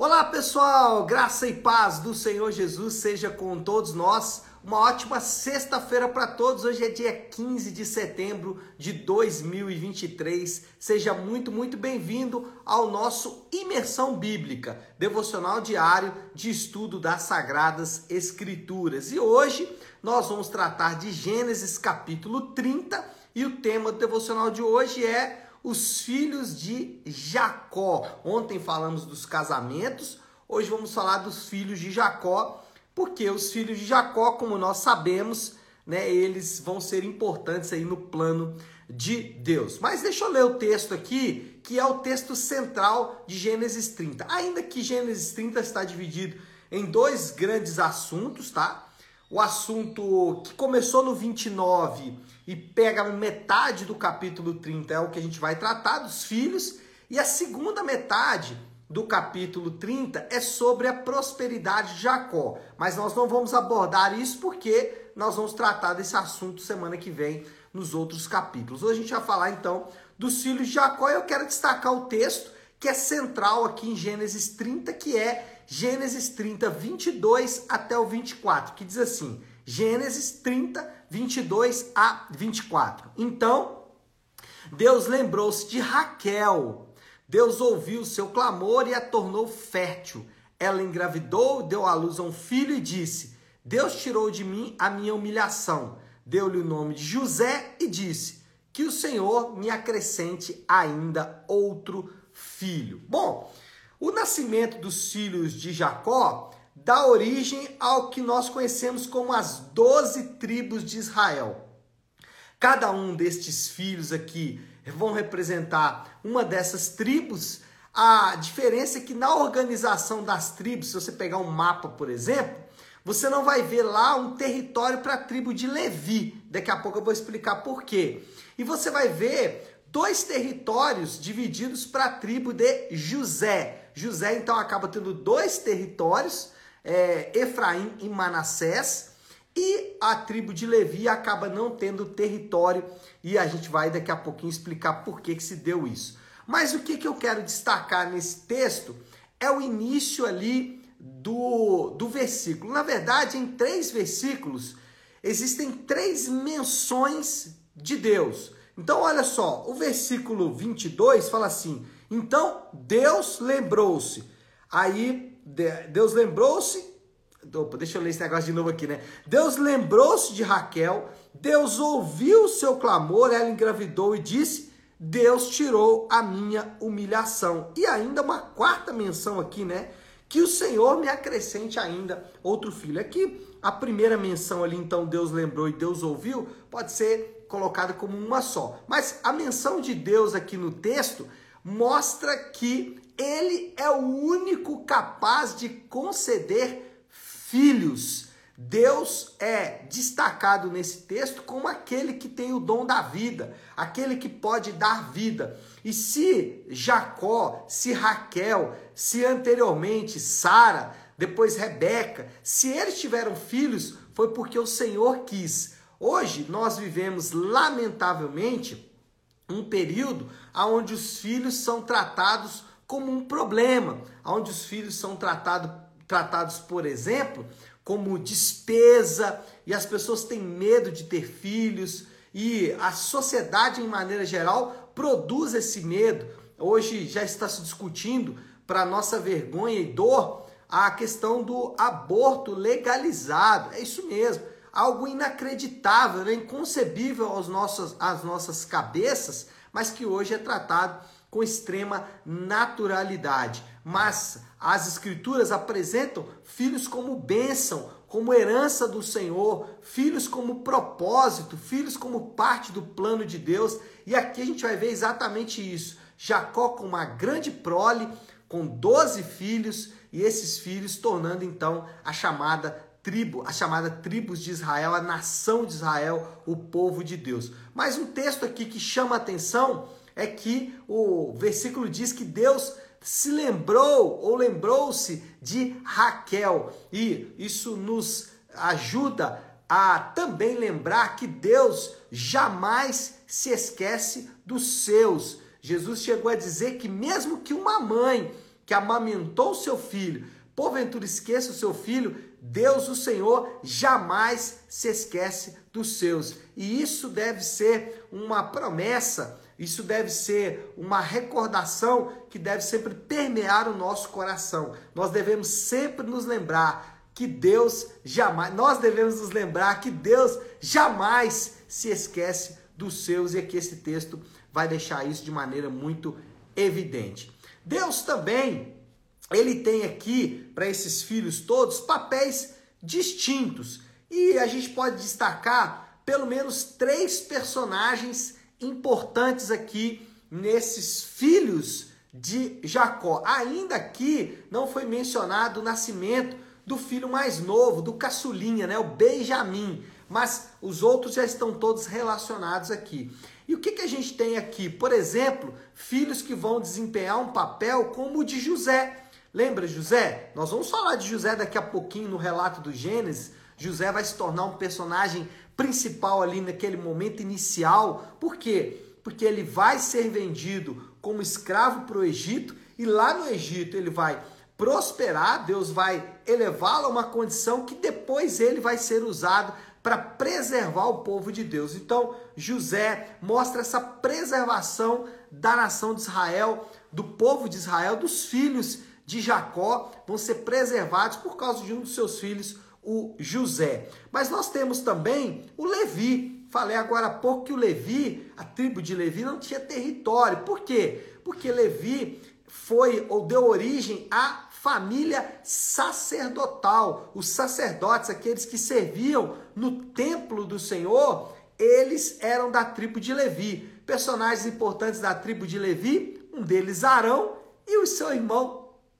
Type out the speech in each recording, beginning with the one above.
Olá pessoal, graça e paz do Senhor Jesus seja com todos nós. Uma ótima sexta-feira para todos. Hoje é dia 15 de setembro de 2023. Seja muito, muito bem-vindo ao nosso Imersão Bíblica, devocional diário de estudo das Sagradas Escrituras. E hoje nós vamos tratar de Gênesis capítulo 30 e o tema do devocional de hoje é os filhos de Jacó. Ontem falamos dos casamentos, hoje vamos falar dos filhos de Jacó, porque os filhos de Jacó, como nós sabemos, né, eles vão ser importantes aí no plano de Deus. Mas deixa eu ler o texto aqui, que é o texto central de Gênesis 30. Ainda que Gênesis 30 está dividido em dois grandes assuntos, tá? O assunto que começou no 29 e pega metade do capítulo 30 é o que a gente vai tratar dos filhos, e a segunda metade do capítulo 30 é sobre a prosperidade de Jacó. Mas nós não vamos abordar isso porque nós vamos tratar desse assunto semana que vem nos outros capítulos. Hoje a gente vai falar então dos filhos de Jacó e eu quero destacar o texto que é central aqui em Gênesis 30, que é Gênesis 30, 22 até o 24, que diz assim: Gênesis 30, 22 a 24. Então, Deus lembrou-se de Raquel. Deus ouviu o seu clamor e a tornou fértil. Ela engravidou, deu à luz a um filho e disse: Deus tirou de mim a minha humilhação. Deu-lhe o nome de José e disse: Que o Senhor me acrescente ainda outro filho. Bom, o nascimento dos filhos de Jacó dá origem ao que nós conhecemos como as doze tribos de Israel. Cada um destes filhos aqui vão representar uma dessas tribos. A diferença é que na organização das tribos, se você pegar um mapa, por exemplo, você não vai ver lá um território para a tribo de Levi. Daqui a pouco eu vou explicar por quê. E você vai ver dois territórios divididos para a tribo de José. José então acaba tendo dois territórios, é, Efraim e Manassés, e a tribo de Levi acaba não tendo território, e a gente vai daqui a pouquinho explicar por que, que se deu isso. Mas o que, que eu quero destacar nesse texto é o início ali do, do versículo. Na verdade, em três versículos, existem três menções de Deus. Então, olha só, o versículo 22 fala assim: então Deus lembrou-se. Aí Deus lembrou-se. Deixa eu ler esse negócio de novo aqui, né? Deus lembrou-se de Raquel. Deus ouviu o seu clamor. Ela engravidou e disse: Deus tirou a minha humilhação. E ainda uma quarta menção aqui, né? Que o Senhor me acrescente ainda outro filho. Aqui, a primeira menção ali, então, Deus lembrou e Deus ouviu, pode ser colocada como uma só. Mas a menção de Deus aqui no texto mostra que ele é o único capaz de conceder filhos. Deus é destacado nesse texto como aquele que tem o dom da vida, aquele que pode dar vida. E se Jacó, se Raquel, se anteriormente Sara, depois Rebeca, se eles tiveram filhos, foi porque o Senhor quis. Hoje nós vivemos, lamentavelmente, um período onde os filhos são tratados como um problema, onde os filhos são tratado, tratados, por exemplo, como despesa, e as pessoas têm medo de ter filhos, e a sociedade, em maneira geral, produz esse medo. Hoje já está se discutindo, para nossa vergonha e dor, a questão do aborto legalizado. É isso mesmo algo inacreditável, né? inconcebível aos nossos, às nossas cabeças, mas que hoje é tratado com extrema naturalidade. Mas as escrituras apresentam filhos como bênção, como herança do Senhor, filhos como propósito, filhos como parte do plano de Deus. E aqui a gente vai ver exatamente isso. Jacó com uma grande prole, com 12 filhos, e esses filhos tornando então a chamada tribo, a chamada tribos de Israel, a nação de Israel, o povo de Deus. Mas um texto aqui que chama a atenção é que o versículo diz que Deus se lembrou ou lembrou-se de Raquel. E isso nos ajuda a também lembrar que Deus jamais se esquece dos seus. Jesus chegou a dizer que mesmo que uma mãe que amamentou seu filho, porventura esqueça o seu filho, Deus, o Senhor, jamais se esquece dos seus. E isso deve ser uma promessa, isso deve ser uma recordação que deve sempre permear o nosso coração. Nós devemos sempre nos lembrar que Deus jamais, nós devemos nos lembrar que Deus jamais se esquece dos seus e aqui esse texto vai deixar isso de maneira muito evidente. Deus também, ele tem aqui para esses filhos todos papéis distintos. E a gente pode destacar pelo menos três personagens importantes aqui nesses filhos de Jacó. Ainda aqui não foi mencionado o nascimento do filho mais novo, do caçulinha, né, o Benjamim, mas os outros já estão todos relacionados aqui. E o que, que a gente tem aqui? Por exemplo, filhos que vão desempenhar um papel como o de José. Lembra José? Nós vamos falar de José daqui a pouquinho no relato do Gênesis. José vai se tornar um personagem principal ali naquele momento inicial. Por quê? Porque ele vai ser vendido como escravo para o Egito e lá no Egito ele vai prosperar, Deus vai elevá-lo a uma condição que depois ele vai ser usado para preservar o povo de Deus. Então, José mostra essa preservação da nação de Israel, do povo de Israel, dos filhos de Jacó, vão ser preservados por causa de um dos seus filhos, o José. Mas nós temos também o Levi. Falei agora há pouco que o Levi, a tribo de Levi, não tinha território. Por quê? Porque Levi foi ou deu origem à família sacerdotal. Os sacerdotes, aqueles que serviam no templo do Senhor, eles eram da tribo de Levi. Personagens importantes da tribo de Levi, um deles Arão e o seu irmão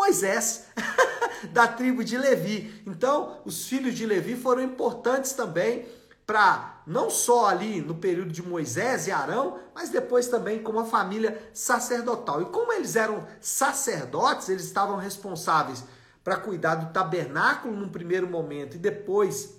Moisés, da tribo de Levi. Então, os filhos de Levi foram importantes também para não só ali no período de Moisés e Arão, mas depois também como a família sacerdotal. E como eles eram sacerdotes, eles estavam responsáveis para cuidar do tabernáculo num primeiro momento e depois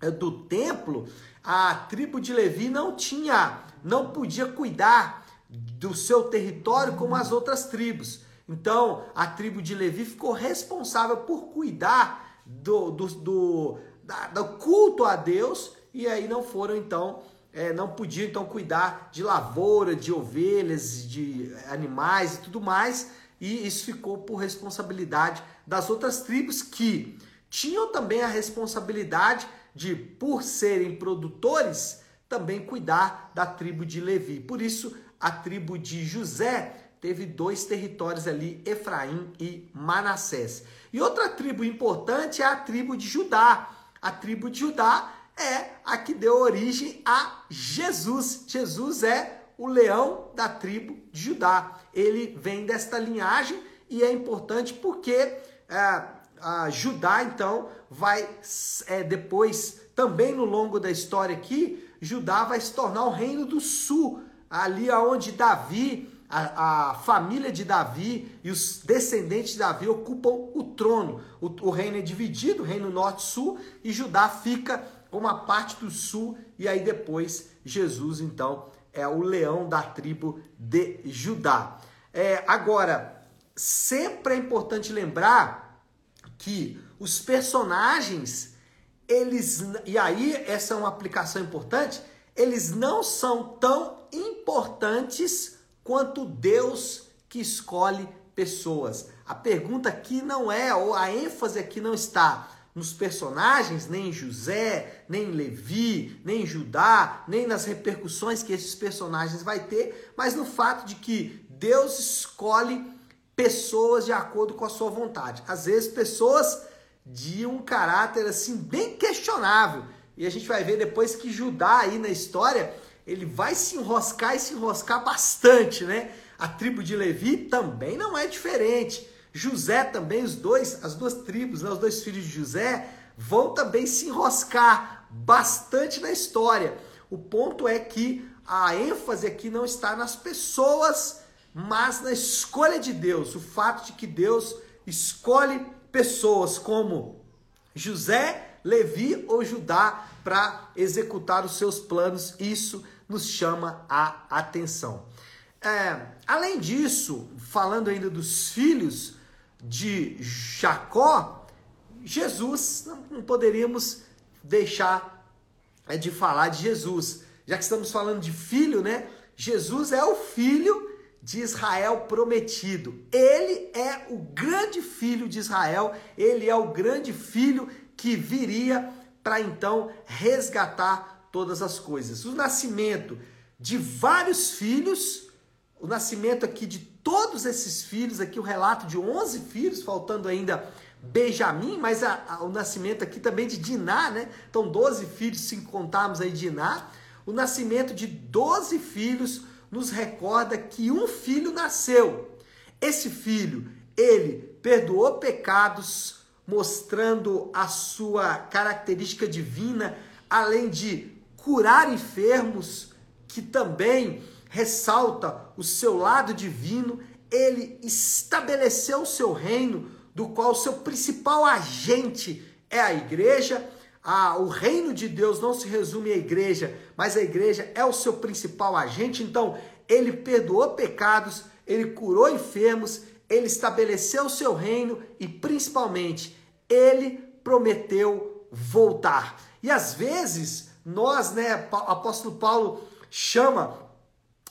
eh, do templo, a tribo de Levi não tinha, não podia cuidar do seu território como as outras tribos. Então, a tribo de Levi ficou responsável por cuidar do, do, do, da, do culto a Deus e aí não foram então, é, não podiam então cuidar de lavoura, de ovelhas, de animais e tudo mais, e isso ficou por responsabilidade das outras tribos que tinham também a responsabilidade de, por serem produtores, também cuidar da tribo de Levi. Por isso, a tribo de José teve dois territórios ali, Efraim e Manassés. E outra tribo importante é a tribo de Judá. A tribo de Judá é a que deu origem a Jesus. Jesus é o leão da tribo de Judá. Ele vem desta linhagem e é importante porque é, Judá, então, vai é, depois, também no longo da história aqui, Judá vai se tornar o reino do sul, ali aonde Davi, a, a, família de Davi e os descendentes de Davi ocupam o trono. O, o reino é dividido, reino norte-sul, e Judá fica como a parte do sul, e aí depois Jesus, então, é o leão da tribo de Judá. É, agora, sempre é importante lembrar que os personagens, eles, e aí essa é uma aplicação importante, eles não são tão importantes quanto Deus que escolhe pessoas. A pergunta aqui não é, ou a ênfase aqui não está nos personagens, nem em José, nem em Levi, nem em Judá, nem nas repercussões que esses personagens vai ter, mas no fato de que Deus escolhe pessoas de acordo com a sua vontade. Às vezes pessoas de um caráter assim bem questionável. E a gente vai ver depois que Judá aí na história, ele vai se enroscar e se enroscar bastante, né? A tribo de Levi também não é diferente. José também, os dois, as duas tribos, né, os dois filhos de José, vão também se enroscar bastante na história. O ponto é que a ênfase aqui não está nas pessoas, mas na escolha de Deus. O fato de que Deus escolhe pessoas como José, Levi ou Judá para executar os seus planos, isso nos chama a atenção. É, além disso, falando ainda dos filhos, de Jacó, Jesus, não poderíamos deixar é, de falar de Jesus. Já que estamos falando de filho, né? Jesus é o filho de Israel prometido. Ele é o grande filho de Israel, ele é o grande filho que viria para então resgatar todas as coisas. O nascimento de vários filhos, o nascimento aqui de todos esses filhos, aqui o relato de 11 filhos, faltando ainda Benjamim, mas a, a, o nascimento aqui também de Diná, né? Então 12 filhos, se contarmos aí Diná. O nascimento de 12 filhos nos recorda que um filho nasceu. Esse filho, ele perdoou pecados, mostrando a sua característica divina, além de curar enfermos, que também ressalta o seu lado divino, ele estabeleceu o seu reino, do qual o seu principal agente é a igreja. Ah, o reino de Deus não se resume à igreja, mas a igreja é o seu principal agente. Então, ele perdoou pecados, ele curou enfermos, ele estabeleceu o seu reino e, principalmente, ele prometeu voltar. E às vezes, nós, né, apóstolo Paulo chama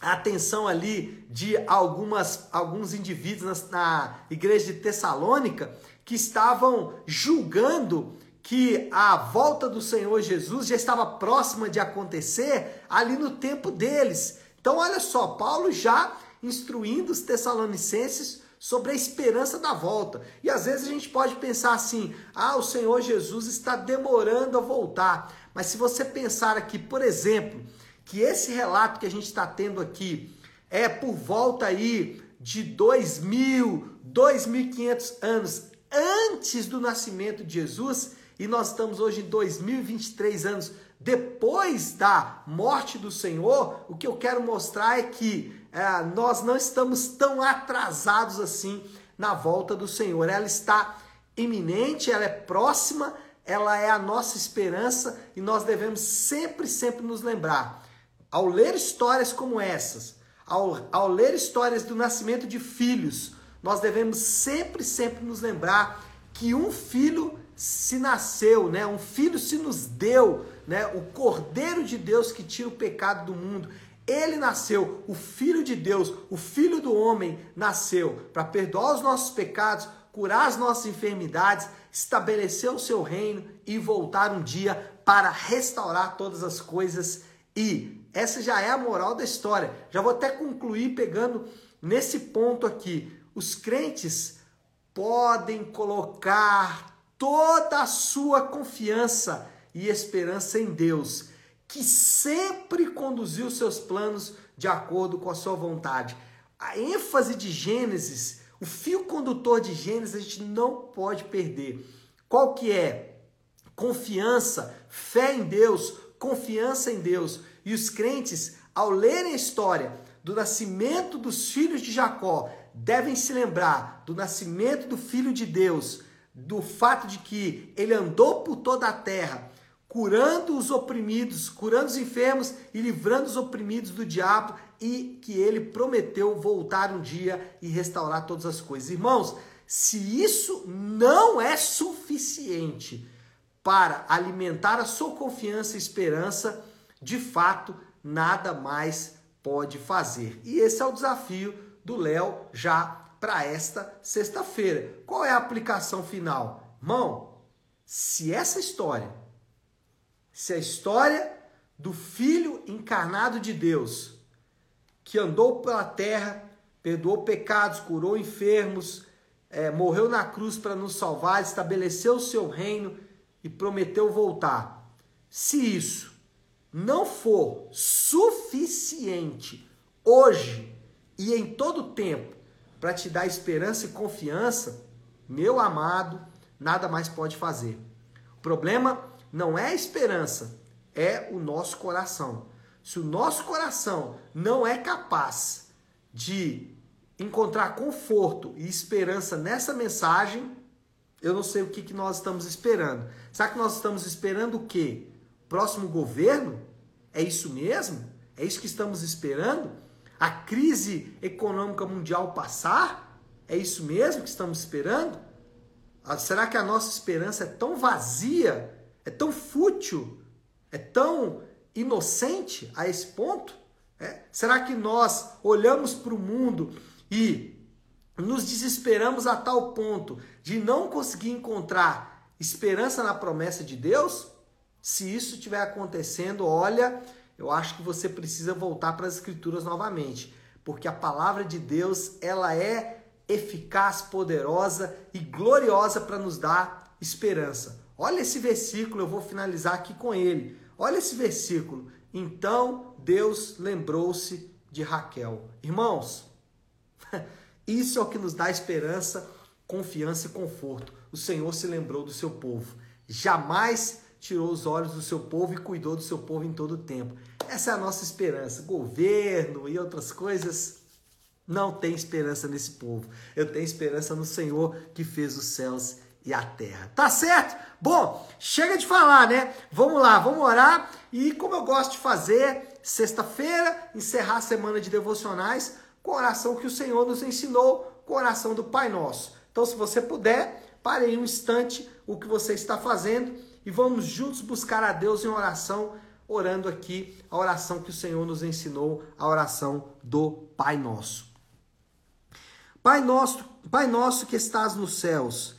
a atenção ali de algumas, alguns indivíduos na, na igreja de Tessalônica que estavam julgando que a volta do Senhor Jesus já estava próxima de acontecer ali no tempo deles. Então, olha só, Paulo já instruindo os tessalonicenses sobre a esperança da volta. E às vezes a gente pode pensar assim: ah, o Senhor Jesus está demorando a voltar. Mas se você pensar aqui, por exemplo, que esse relato que a gente está tendo aqui é por volta aí de 2.000, 2.500 anos antes do nascimento de Jesus, e nós estamos hoje em 2023 anos depois da morte do Senhor, o que eu quero mostrar é que é, nós não estamos tão atrasados assim na volta do Senhor. Ela está iminente, ela é próxima, ela é a nossa esperança e nós devemos sempre, sempre nos lembrar ao ler histórias como essas, ao, ao ler histórias do nascimento de filhos, nós devemos sempre, sempre nos lembrar que um filho se nasceu, né? Um filho se nos deu, né? O Cordeiro de Deus que tira o pecado do mundo. Ele nasceu, o Filho de Deus, o Filho do homem nasceu para perdoar os nossos pecados, curar as nossas enfermidades, estabelecer o seu reino e voltar um dia para restaurar todas as coisas e essa já é a moral da história. Já vou até concluir pegando nesse ponto aqui. Os crentes podem colocar toda a sua confiança e esperança em Deus, que sempre conduziu seus planos de acordo com a sua vontade. A ênfase de Gênesis, o fio condutor de Gênesis, a gente não pode perder. Qual que é? Confiança, fé em Deus, confiança em Deus. E os crentes, ao lerem a história do nascimento dos filhos de Jacó, devem se lembrar do nascimento do Filho de Deus, do fato de que ele andou por toda a terra, curando os oprimidos, curando os enfermos e livrando os oprimidos do diabo, e que ele prometeu voltar um dia e restaurar todas as coisas. Irmãos, se isso não é suficiente para alimentar a sua confiança e esperança, de fato, nada mais pode fazer. E esse é o desafio do Léo já para esta sexta-feira. Qual é a aplicação final? Mão, se essa história, se a história do Filho encarnado de Deus, que andou pela terra, perdoou pecados, curou enfermos, é, morreu na cruz para nos salvar, estabeleceu o seu reino e prometeu voltar. Se isso não for suficiente hoje e em todo tempo para te dar esperança e confiança, meu amado, nada mais pode fazer. O problema não é a esperança, é o nosso coração. Se o nosso coração não é capaz de encontrar conforto e esperança nessa mensagem, eu não sei o que, que nós estamos esperando. Será que nós estamos esperando o quê? próximo governo? É isso mesmo? É isso que estamos esperando? A crise econômica mundial passar? É isso mesmo que estamos esperando? Ah, será que a nossa esperança é tão vazia, é tão fútil, é tão inocente a esse ponto? É? Será que nós olhamos para o mundo e nos desesperamos a tal ponto de não conseguir encontrar esperança na promessa de Deus? Se isso estiver acontecendo, olha, eu acho que você precisa voltar para as escrituras novamente, porque a palavra de Deus, ela é eficaz, poderosa e gloriosa para nos dar esperança. Olha esse versículo, eu vou finalizar aqui com ele. Olha esse versículo. Então Deus lembrou-se de Raquel. Irmãos, isso é o que nos dá esperança, confiança e conforto. O Senhor se lembrou do seu povo. Jamais tirou os olhos do seu povo e cuidou do seu povo em todo o tempo. Essa é a nossa esperança. Governo e outras coisas não tem esperança nesse povo. Eu tenho esperança no Senhor que fez os céus e a terra. Tá certo? Bom, chega de falar, né? Vamos lá, vamos orar. E como eu gosto de fazer, sexta-feira, encerrar a semana de devocionais com a oração que o Senhor nos ensinou, com a oração do Pai Nosso. Então, se você puder, pare aí um instante o que você está fazendo e vamos juntos buscar a Deus em oração, orando aqui a oração que o Senhor nos ensinou, a oração do Pai Nosso. Pai nosso, Pai nosso que estás nos céus,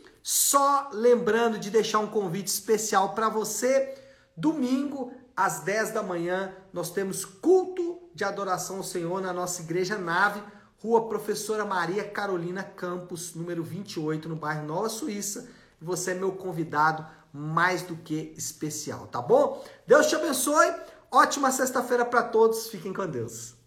Só lembrando de deixar um convite especial para você. Domingo, às 10 da manhã, nós temos culto de adoração ao Senhor na nossa igreja nave, Rua Professora Maria Carolina Campos, número 28, no bairro Nova Suíça. Você é meu convidado mais do que especial, tá bom? Deus te abençoe. Ótima sexta-feira para todos. Fiquem com Deus.